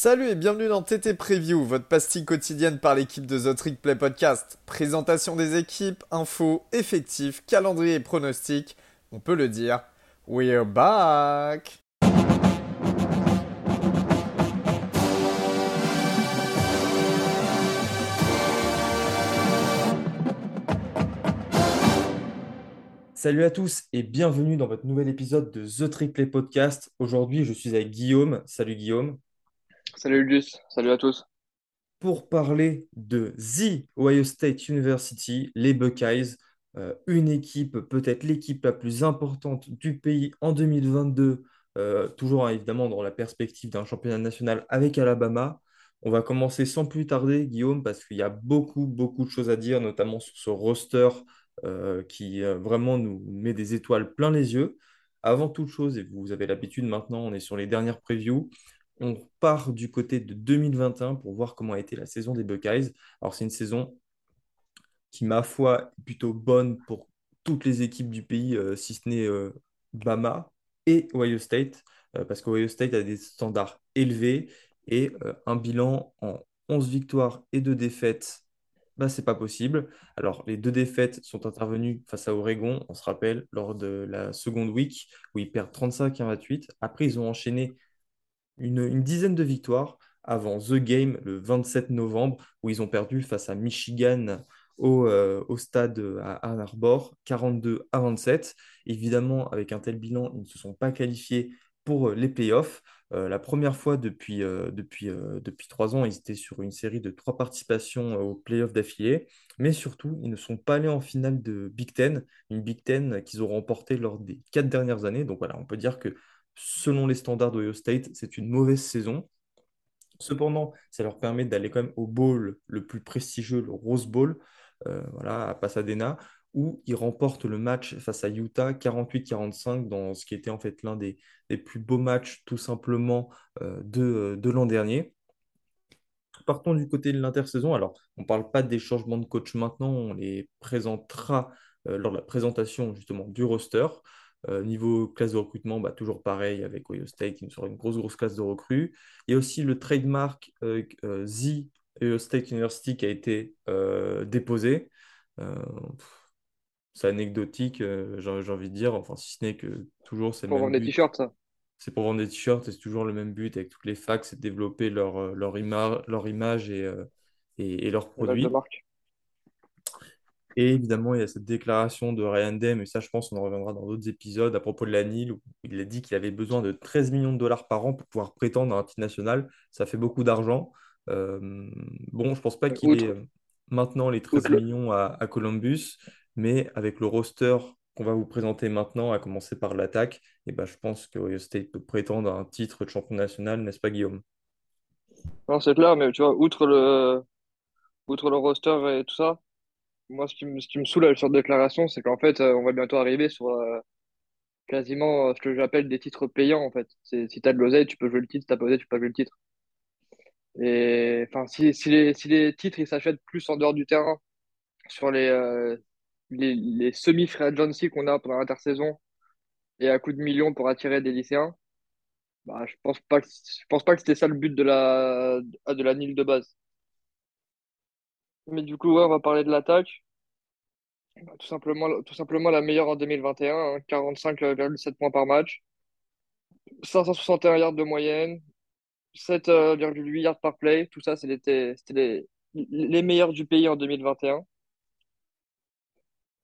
Salut et bienvenue dans TT Preview, votre pastille quotidienne par l'équipe de The Trick Play Podcast. Présentation des équipes, infos, effectifs, calendrier et pronostics. On peut le dire, we're back! Salut à tous et bienvenue dans votre nouvel épisode de The Trick Play Podcast. Aujourd'hui, je suis avec Guillaume. Salut Guillaume. Salut salut à tous. Pour parler de The Ohio State University, les Buckeyes, euh, une équipe, peut-être l'équipe la plus importante du pays en 2022, euh, toujours hein, évidemment dans la perspective d'un championnat national avec Alabama. On va commencer sans plus tarder, Guillaume, parce qu'il y a beaucoup, beaucoup de choses à dire, notamment sur ce roster euh, qui vraiment nous met des étoiles plein les yeux. Avant toute chose, et vous avez l'habitude maintenant, on est sur les dernières previews. On part du côté de 2021 pour voir comment a été la saison des Buckeyes. Alors, c'est une saison qui, ma foi, est plutôt bonne pour toutes les équipes du pays, euh, si ce n'est euh, Bama et Ohio State, euh, parce qu'Ohio State a des standards élevés et un bilan en 11 victoires et 2 défaites bah, c'est pas possible. Alors, les deux défaites sont intervenues face à Oregon, on se rappelle, lors de la seconde week, où ils perdent 35 à 28. Après, ils ont enchaîné une, dizaine de victoires avant The Game le 27 novembre, où ils ont perdu face à Michigan au, euh, au, stade à Ann Arbor, 42 à 27. Évidemment, avec un tel bilan, ils ne se sont pas qualifiés pour les playoffs. Euh, la première fois depuis, euh, depuis, depuis trois ans, ils étaient sur une série de trois participations aux playoffs d'affilée, mais surtout, ils ne sont pas allés en finale de Big Ten, une Big Ten qu'ils ont remportée lors des quatre dernières années. Donc voilà, on peut dire que selon les standards d'Ohio State, c'est une mauvaise saison. Cependant, ça leur permet d'aller quand même au bowl le plus prestigieux, le Rose Bowl, euh, voilà, à Pasadena, où ils remportent le match face à Utah 48-45 dans ce qui était en fait l'un des, plus beaux matchs tout simplement euh, de, de l'an dernier. Partons du côté de l'intersaison. Alors, on ne parle pas des changements de coach maintenant, on les présentera euh, lors de la présentation justement du roster. Euh, niveau classe de recrutement, bah, toujours pareil avec Ohio State qui sera une grosse, grosse classe de recrues. Il y a aussi le trademark euh, euh, The Ohio State University qui a été déposé. c'est anecdotique, j'ai envie de dire, enfin, si ce n'est que toujours c'est Pour vendre des t-shirts, ça. C'est pour vendre des t-shirts et c'est toujours le même but avec toutes les facs, c'est de développer leur, leur, leur image et, et, et leurs produits. Et évidemment, il y a cette déclaration de Ryan Dem, et ça, je pense, on en reviendra dans d'autres épisodes à propos de la NIL, où il a dit qu'il avait besoin de 13 millions de dollars par an pour pouvoir prétendre à un titre national. Ça fait beaucoup d'argent. Euh, bon, je pense pas qu'il ait euh, maintenant les 13 millions à, Columbus, mais avec le roster qu'on va vous présenter maintenant, à commencer par l'attaque, et eh ben, je pense que Ohio State peut prétendre à un titre de champion national, n'est-ce pas, Guillaume? Non, c'est clair, mais tu vois, outre le, outre le roster et tout ça, moi, ce qui me, ce qui me saoule cette déclaration, c'est qu'en fait, euh, on va bientôt arriver sur euh, quasiment euh, ce que j'appelle des titres payants, en fait. C'est, si tu as de l'oseille, tu peux jouer le titre, si tu pas d'oseille, tu peux pas jouer le titre. Et enfin, si, si, les, si les titres ils s'achètent plus en dehors du terrain, sur les, les, les semi-free agency qu'on a pendant l'intersaison, et à coup de millions pour attirer des lycéens, bah, je pense pas que, pense pas que c'était ça le but de la, de la NIL de base. Mais du coup, ouais, on va parler de l'attaque. Bah, tout simplement, tout simplement la meilleure en 2021, 45,7 hein, points par match, 561 yards de moyenne, 7,8 yards par play. Tout ça, c'était les, les meilleurs du pays en 2021.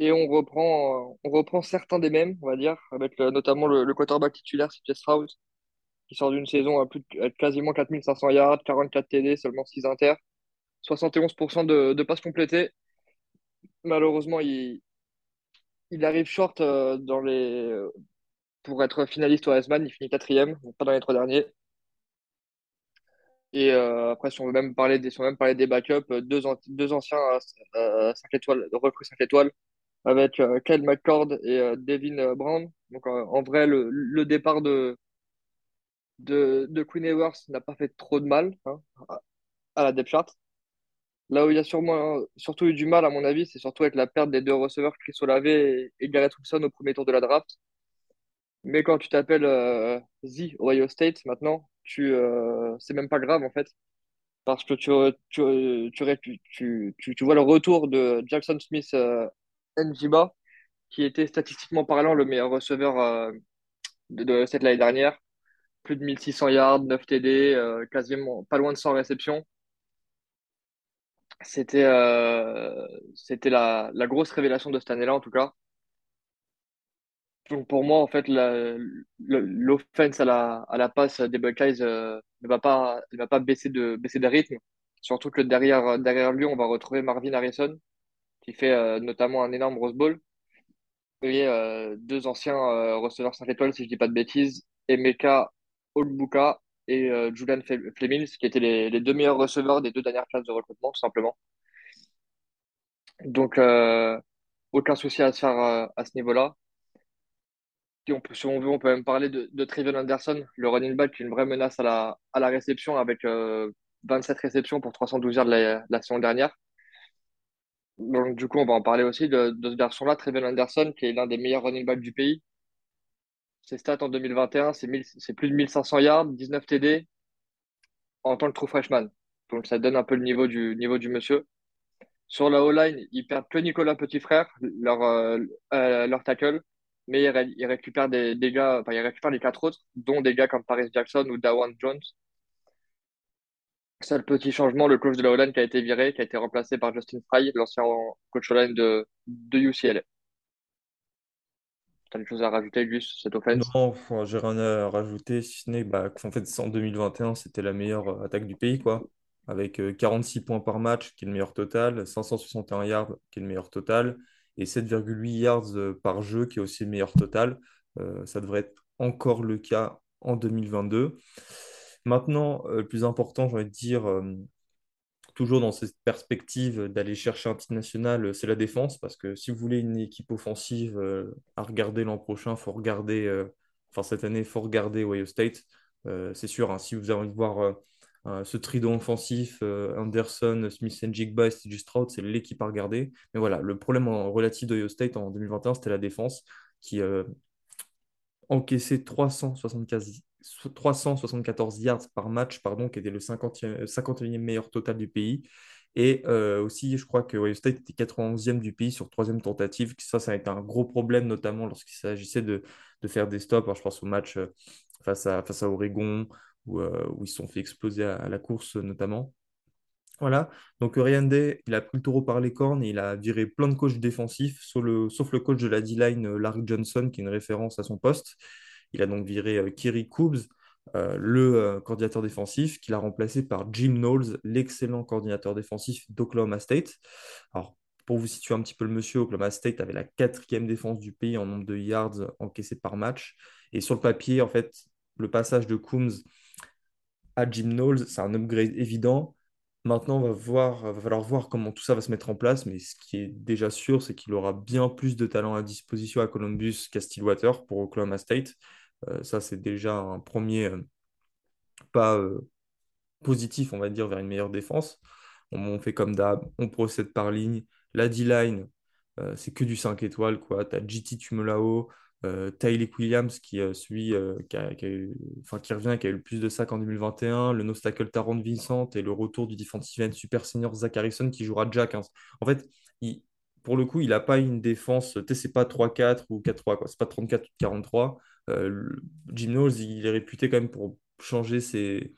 Et on reprend, on reprend certains des mêmes, on va dire, avec notamment le, quarterback titulaire, c'est Strauss, qui sort d'une saison à, plus de, quasiment 4500 yards, 44 TD, seulement 6 inter. 71% de, passes complétées. Malheureusement, il, arrive short euh, dans les, pour être finaliste au Heisman. Il finit quatrième, pas dans les trois derniers. Et euh, après, si on veut même parler des, même des backups, euh, deux, deux anciens euh, 5 étoiles, recrues 5 étoiles, avec Kyle McCord et Devin Brown. Donc en vrai, le, départ de, de, de Queen Ewers n'a pas fait trop de mal hein, à la depth chart. Là où il y a surtout eu du mal, à mon avis, c'est surtout avec la perte des deux receveurs, Chris Olave et, Garrett Wilson au premier tour de la draft. Mais quand tu t'appelles euh, The Ohio State maintenant, tu, euh, c'est même pas grave en fait. Parce que tu, tu, tu, vois le retour de Jackson Smith euh, Njiba, qui était statistiquement parlant le meilleur receveur euh, de, cette l'année dernière. Plus de 1600 yards, 9 TD, euh, quasiment pas loin de 100 réceptions. C'était euh, c'était la, la grosse révélation de cette année-là, en tout cas. Donc pour moi, en fait, l'offense à la, à la passe des Buckeyes euh, ne va pas, ne va pas baisser de, baisser de rythme. Surtout que derrière, derrière lui, on va retrouver Marvin Harrison, qui fait euh, notamment un énorme Rose Bowl. Et euh, deux anciens euh, receveurs 5 étoiles, si je dis pas de bêtises, Emeka Olbuka et euh, Julian Fle- Flemings, qui étaient les, deux meilleurs receveurs des deux dernières classes de recrutement, tout simplement. Donc, euh, aucun souci à se faire euh, à ce niveau-là. Si on peut, veut, on peut même parler de, de Trevion Anderson, le running back, qui est une vraie menace à la, réception avec euh, 27 réceptions pour 312 yards la, saison dernière. Donc, du coup, on va en parler aussi de, ce garçon-là, Trevion Anderson, qui est l'un des meilleurs running backs du pays. Ses stats en 2021, c'est 1000 c'est plus de 1500 yards, 19 TD en tant que true freshman. Donc, ça donne un peu le niveau du, monsieur. Sur la O-line, ils perdent que Nicolas Petit Frère, leur, euh, euh, leur tackle, mais ils, ré- ils récupèrent des, gars, enfin, ils récupèrent les quatre autres, dont des gars comme Paris Jackson ou Dawan Jones. Seul petit changement, le coach de la O-line qui a été viré, qui a été remplacé par Justin Fry, l'ancien coach O-line de UCLA. T'as des choses à rajouter, Gus, cette Non, offense? enfin, j'ai rien à rajouter, si ce n'est bah, qu'en fait, en 2021, c'était la meilleure euh, attaque du pays, quoi. Avec euh, 46 points par match, qui est le meilleur total, 561 yards, qui est le meilleur total, et 7,8 yards euh, par jeu, qui est aussi le meilleur total. Euh, ça devrait être encore le cas en 2022. Maintenant, euh, le plus important, j'ai envie de dire, euh, toujours dans cette perspective d'aller chercher un titre national, euh, c'est la défense, parce que si vous voulez une équipe offensive euh, à regarder l'an prochain, faut regarder, euh, enfin cette année, faut regarder Ohio State. C'est sûr, hein, si vous avez envie de voir ce trident offensif, Anderson, Smith Njigba et Steve Stroud, c'est l'équipe à regarder. Mais voilà, le problème en, relatif d'Ohio State en 2021, c'était la défense qui, encaissé 375 374 yards par match, pardon, qui était le 50e, 51e meilleur total du pays. Et euh, aussi, je crois que Ohio State était 91e du pays sur troisième tentative. Ça, ça a été un gros problème, notamment lorsqu'il s'agissait de, faire des stops. Je pense au match euh, face à, Oregon, où, euh, ils se sont fait exploser à, la course, notamment. Voilà, donc Ryan Day, il a pris le taureau par les cornes et il a viré plein de coachs défensifs, sauf le, coach de la D-line, euh, Larry Johnson, qui est une référence à son poste. Il a donc viré euh, Kiri Coobs, euh, le euh, coordinateur défensif, qu'il a remplacé par Jim Knowles, l'excellent coordinateur défensif d'Oklahoma State. Alors, pour vous situer un petit peu le monsieur, Oklahoma State avait la quatrième défense du pays en nombre de yards encaissés par match. Et sur le papier, en fait, le passage de Coombs à Jim Knowles, c'est un upgrade évident. Maintenant, va voir, va falloir voir comment tout ça va se mettre en place, mais ce qui est déjà sûr, c'est qu'il aura bien plus de talent à disposition à Columbus qu'à Stillwater pour Oklahoma State. Euh, ça, c'est déjà un premier euh, pas euh, positif, on va dire, vers une meilleure défense. On, fait comme d'hab, on procède par ligne. La D-line, c'est que du 5 étoiles, quoi. Tu as JT Tumolao, euh, Williams, qui, euh, celui, qui, a- eu- qui revient, qui a eu le plus de sacs en 2021, le nose tackle Taron Vincent et le retour du defensive end super senior Zach Harrison qui jouera Jack. hein. En fait, il- pour le coup, il n'a pas une défense, tu sais, c'est pas 3-4 ou 4-3, quoi. C'est pas 34 ou 43. Euh, Jim Knowles, il est réputé quand même pour changer ses,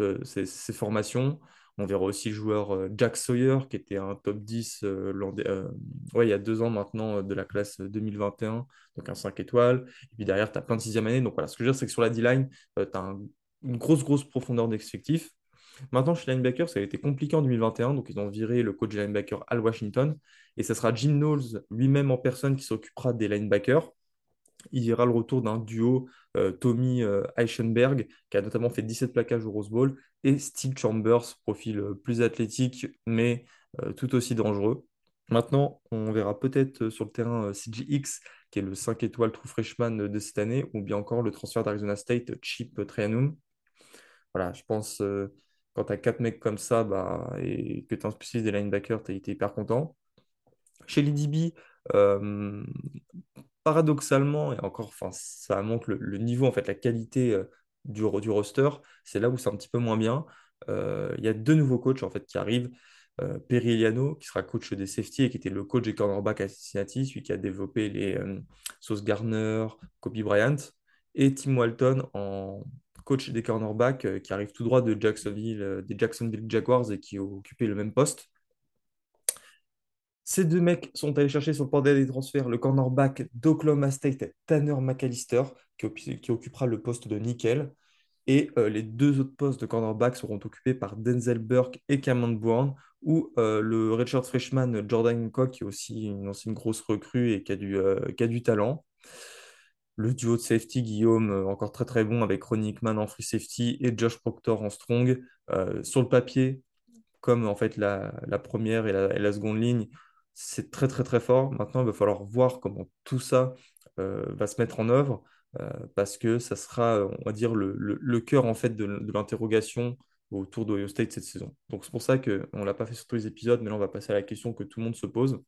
euh, ses, formations. On verra aussi le joueur euh, Jack Sawyer, qui était un top 10 euh, ouais, il y a deux ans maintenant de la classe 2021, donc un 5 étoiles. Et puis derrière, tu as plein de sixième année. Donc voilà, ce que je veux dire, c'est que sur la D-line, tu as un- une grosse, grosse profondeur d'effectif. Maintenant, chez les linebackers, ça a été compliqué en 2021. Donc ils ont viré le coach des linebackers Al Washington. Et ce sera Jim Knowles lui-même en personne qui s'occupera des linebackers il y aura le retour d'un duo euh, Tommy euh, Eichenberg, qui a notamment fait 17 plaquages au Rose Bowl, et Steve Chambers, profil euh, plus athlétique, mais tout aussi dangereux. Maintenant, on verra peut-être sur le terrain CGX, qui est le 5 étoiles true freshman de cette année, ou bien encore le transfert d'Arizona State, Chip Trianum. Voilà, je pense quand tu as quatre mecs comme ça bah, et que tu es un spécialiste des linebackers, tu es, hyper content. Chez les DB, euh, paradoxalement, et encore, ça montre le, niveau, en fait, la qualité euh, du, roster, c'est là où c'est un petit peu moins bien. Euh, Il y a deux nouveaux coachs en fait, qui arrivent. Euh, Perry Eliano, qui sera coach des safety et qui était le coach des cornerbacks à Cincinnati, celui qui a développé les Sauce Garner, Kobe Bryant, et Tim Walton en coach des cornerbacks qui arrive tout droit de Jacksonville, des Jacksonville Jaguars et qui a occupé le même poste. Ces deux mecs sont allés chercher sur le portail des transferts le cornerback d'Oklahoma State, Tanner McAllister, qui, occupera le poste de nickel. Et euh, les deux autres postes de cornerback seront occupés par Denzel Burke et Cameron Brown, ou euh, le redshirt freshman Jordan Hancock, qui est aussi une grosse recrue et qui a du, euh, qui a du talent. Le duo de safety, Guillaume, encore très très bon avec Ronnie Hickman en free safety et Josh Proctor en strong. Sur le papier, comme en fait la, première et la seconde ligne, c'est très très très fort. Maintenant, il va falloir voir comment tout ça euh, va se mettre en œuvre euh, parce que ça sera, on va dire, le, le, cœur en fait de, l'interrogation autour d'Ohio State cette saison. Donc c'est pour ça qu'on ne l'a pas fait sur tous les épisodes, mais là on va passer à la question que tout le monde se pose.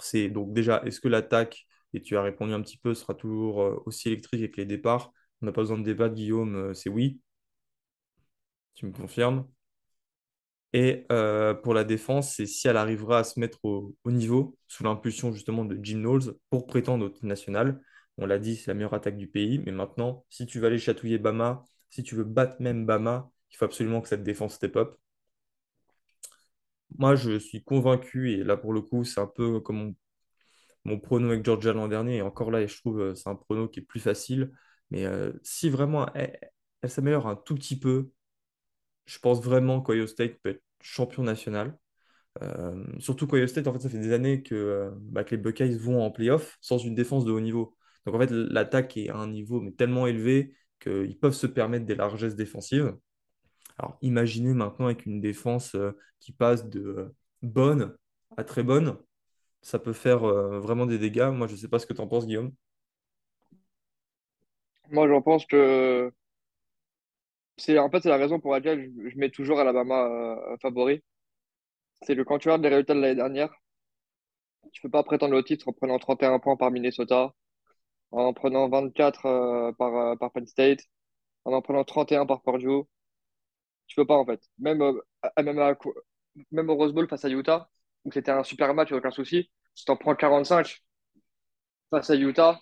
C'est donc déjà, est-ce que l'attaque, et tu as répondu un petit peu, sera toujours euh, aussi électrique avec les départs? On n'a pas besoin de débattre, Guillaume, c'est oui. Tu me confirmes? Et euh, pour la défense, c'est si elle arrivera à se mettre au, au niveau, sous l'impulsion justement de Jim Knowles, pour prétendre au national. On l'a dit, c'est la meilleure attaque du pays. Mais maintenant, si tu vas aller chatouiller Bama, si tu veux battre même Bama, il faut absolument que cette défense step up. Moi, je suis convaincu, et là pour le coup, c'est un peu comme mon, prono avec Georgia l'an dernier. Et encore là, je trouve euh, c'est un prono qui est plus facile. Mais euh, si vraiment elle s'améliore un tout petit peu, je pense vraiment qu'Ohio State peut être champion national. Euh, surtout qu'Ohio State, en fait, ça fait des années que, euh, bah, que les Buckeyes vont en playoff sans une défense de haut niveau. Donc en fait, l'attaque est à un niveau mais tellement élevé qu'ils peuvent se permettre des largesses défensives. Alors imaginez maintenant avec une défense euh, qui passe de bonne à très bonne, ça peut faire vraiment des dégâts. Moi, je ne sais pas ce que tu en penses, Guillaume. Moi, j'en pense que c'est la raison pour laquelle je, mets toujours Alabama euh, favori. C'est que quand tu regardes les résultats de l'année dernière, tu peux pas prétendre au titre en prenant 31 points par Minnesota, en prenant 24 euh, par, euh, par Penn State, en en prenant 31 par Purdue. Tu peux pas en fait. Même, même, au Rose Bowl face à Utah, où c'était un super match, aucun souci, si t'en prends 45 face à Utah,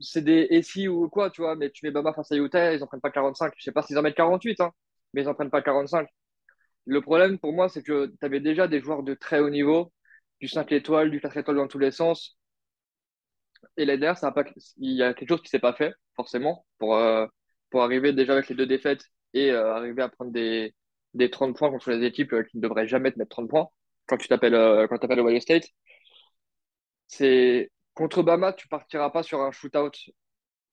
c'est des SI ou quoi, tu vois, mais tu mets Bama face à Utah, ils en prennent pas 45. Je sais pas s'ils en mettent 48, hein, mais ils en prennent pas 45. Le problème pour moi, c'est que tu avais déjà des joueurs de très haut niveau, du 5 étoiles, du 4 étoiles dans tous les sens. Et l'année dernière, ça a pas, il y a quelque chose qui s'est pas fait, forcément, pour, euh, pour arriver déjà avec les deux défaites et euh, arriver à prendre des, des 30 points contre les équipes euh, qui ne devraient jamais te mettre 30 points quand tu t'appelles quand t'appelles Ohio State. C'est contre Bama, tu partiras pas sur un shootout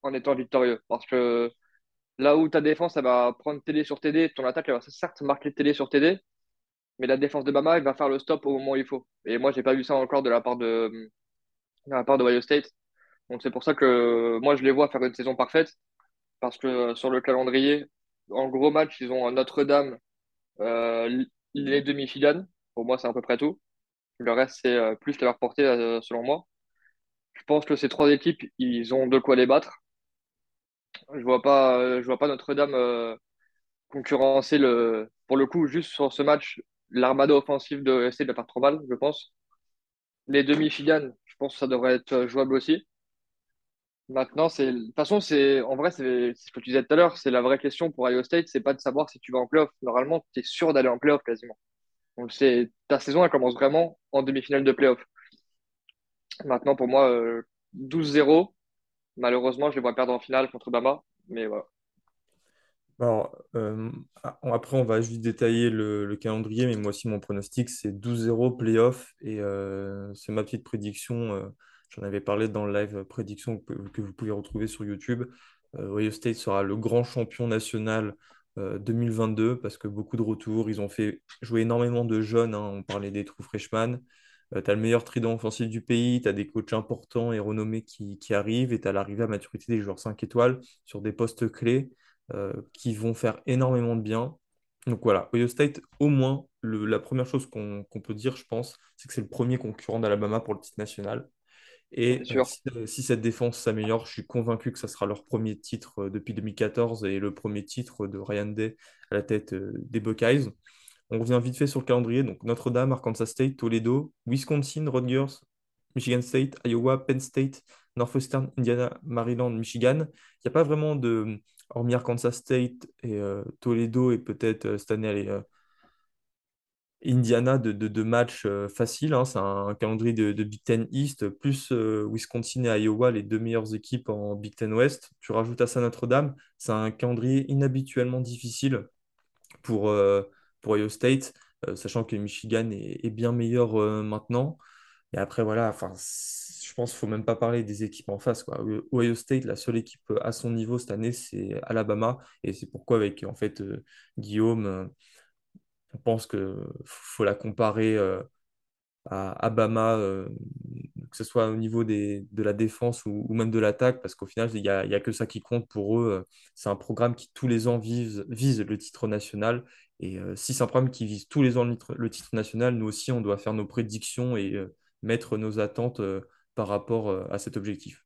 en étant victorieux. Parce que là où ta défense, elle va prendre TD sur TD, ton attaque, elle va certes marquer TD sur TD, mais la défense de Bama, elle va faire le stop au moment où il faut. Et moi, j'ai pas vu ça encore de la part de, de la part de Ohio State. Donc c'est pour ça que moi, je les vois faire une saison parfaite. Parce que euh, sur le calendrier, en gros match, ils ont Notre-Dame, euh, les demi-finales. Pour moi, c'est à peu près tout. Le reste, c'est euh, plus à leur portée, selon moi. Je pense que ces trois équipes, ils ont de quoi les battre. Je vois pas, euh, je vois pas Notre-Dame euh, concurrencer le, pour le coup, juste sur ce match, l'armada offensive de essayer de la faire trop mal, je pense. Les demi-finales, je pense que ça devrait être euh, jouable aussi. Maintenant, c'est, de toute façon, c'est, en vrai, c'est ce que tu disais tout à l'heure, c'est la vraie question pour Iowa State, c'est pas de savoir si tu vas en playoff. Normalement, tu es sûr d'aller en playoff quasiment. C'est, ta saison, elle commence vraiment en demi-finale de playoff. Maintenant, pour moi, euh, 12-0, malheureusement, je les vois perdre en finale contre Bama, mais voilà. Alors, euh, a- après, on va juste détailler le, le calendrier, mais moi aussi, mon pronostic, c'est 12-0 playoff. Et euh, c'est ma petite prédiction. euh, j'en avais parlé dans le live prédiction que, vous pouvez retrouver sur YouTube. Euh, Ohio State sera le grand champion national euh, 2022 parce que beaucoup de retours. Ils ont fait jouer énormément de jeunes. hein. on parlait des trous freshmen. Tu as le meilleur trident offensif du pays. Tu as des coachs importants et renommés qui, qui arrivent. Et tu as l'arrivée à maturité des joueurs 5 étoiles sur des postes clés euh, qui vont faire énormément de bien. Donc voilà, Ohio State, au moins, le- la première chose qu'on peut dire, je pense, c'est que c'est le premier concurrent d'Alabama pour le titre national. Et euh, sûr. si, euh, si cette défense s'améliore, je suis convaincu que ça sera leur premier titre euh, depuis 2014 et le premier titre de Ryan Day à la tête euh, des Buckeyes. On revient vite fait sur le calendrier. Donc Notre-Dame, Arkansas State, Toledo, Wisconsin, Rutgers, Michigan State, Iowa, Penn State, Northwestern, Indiana, Maryland, Michigan. Il n'y a pas vraiment de, hormis Arkansas State et euh, Toledo et peut-être euh, cette année, euh, Indiana de, matchs faciles. hein. C'est un calendrier de, de Big Ten East, plus Wisconsin et Iowa, les deux meilleures équipes en Big Ten West. Tu rajoutes à ça Notre-Dame. C'est un calendrier inhabituellement difficile pour, pour Ohio State, euh, sachant que Michigan est, bien meilleur euh, maintenant. Et après, voilà, je pense qu'il ne faut même pas parler des équipes en face, quoi. Ohio State, la seule équipe à son niveau cette année, c'est Alabama. Et c'est pourquoi, avec en fait, euh, Guillaume, euh, on pense qu'il faut la comparer euh, à Alabama, euh, que ce soit au niveau des, de la défense ou, même de l'attaque, parce qu'au final, il n'y a, que ça qui compte pour eux. C'est un programme qui, tous les ans, vise le titre national. Et euh, si c'est un programme qui vise tous les ans le titre, national, nous aussi, on doit faire nos prédictions et euh, mettre nos attentes euh, par rapport à cet objectif.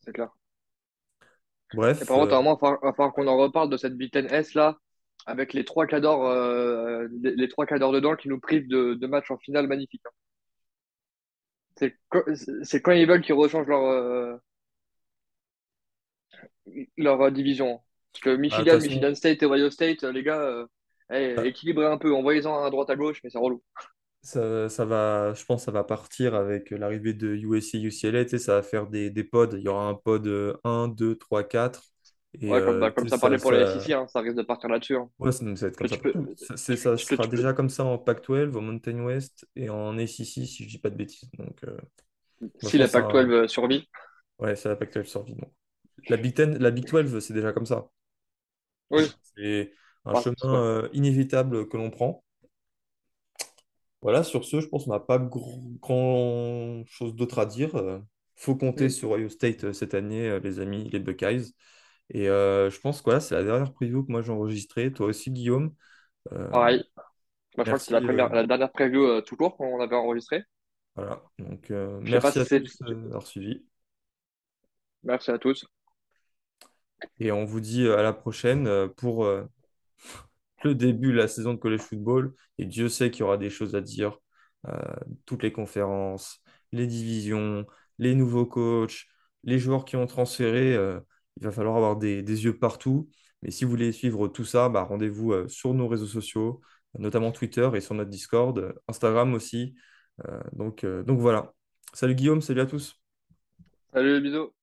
C'est clair. Et Bref, par contre, euh, il va falloir, qu'on en reparle de cette Big Ten S là, avec les trois euh, les, trois d'heure dedans qui nous privent de, de matchs en finale magnifiques. hein. C'est quand, ils veulent qu'ils rechangent leur, euh, leur division. Parce que bah, Michigan, façon, Michigan State et Ohio State, euh, les gars, euh, bah, équilibrez un peu, envoyez-en à droite à gauche, mais c'est relou. Ça, ça va, je pense que ça va partir avec l'arrivée de USC UCLA. Tu sais, ça va faire des, des pods. Il y aura un pod euh, 1, 2, 3, 4. Et Ouais, comme, euh, bah, comme ça ça, parlait pour les SEC, ça, hein, ça risque de partir là-dessus. hein. ouais, ça, ça va être comme Que ça peux, sera peux- déjà comme ça en Pac-12, au Mountain West et en ACC, si je dis pas de bêtises. Donc, euh, si la un- Pac-12 euh, survit. ouais, c'est la Pac-12 survie. Donc. La Big Ten, la Big 12, c'est déjà comme ça. Oui, C'est un chemin euh, inévitable que l'on prend. Voilà, sur ce, je pense qu'on n'a pas gr- grand-chose d'autre à dire. Euh, faut compter Mm. sur Ohio State euh, cette année, les amis, les Buckeyes. Et euh, je pense que voilà, c'est la dernière preview que moi j'ai enregistrée. Toi aussi, Guillaume. Euh, Pareil. Bah, je crois que c'est la merci. dernière preview tout court qu'on avait enregistrée. voilà. Donc, pas merci si à tous d'avoir suivi. Merci à tous. Et on vous dit euh, à la prochaine euh, pour euh, le début de la saison de college football. Et Dieu sait qu'il y aura des choses à dire. Toutes les conférences, les divisions, les nouveaux coachs, les joueurs qui ont transféré. il va falloir avoir des, des yeux partout. Mais si vous voulez suivre tout ça, bah, rendez-vous sur nos réseaux sociaux, notamment Twitter et sur notre Discord, Instagram aussi. Donc, donc voilà. Salut Guillaume, salut à tous. Salut, bisous.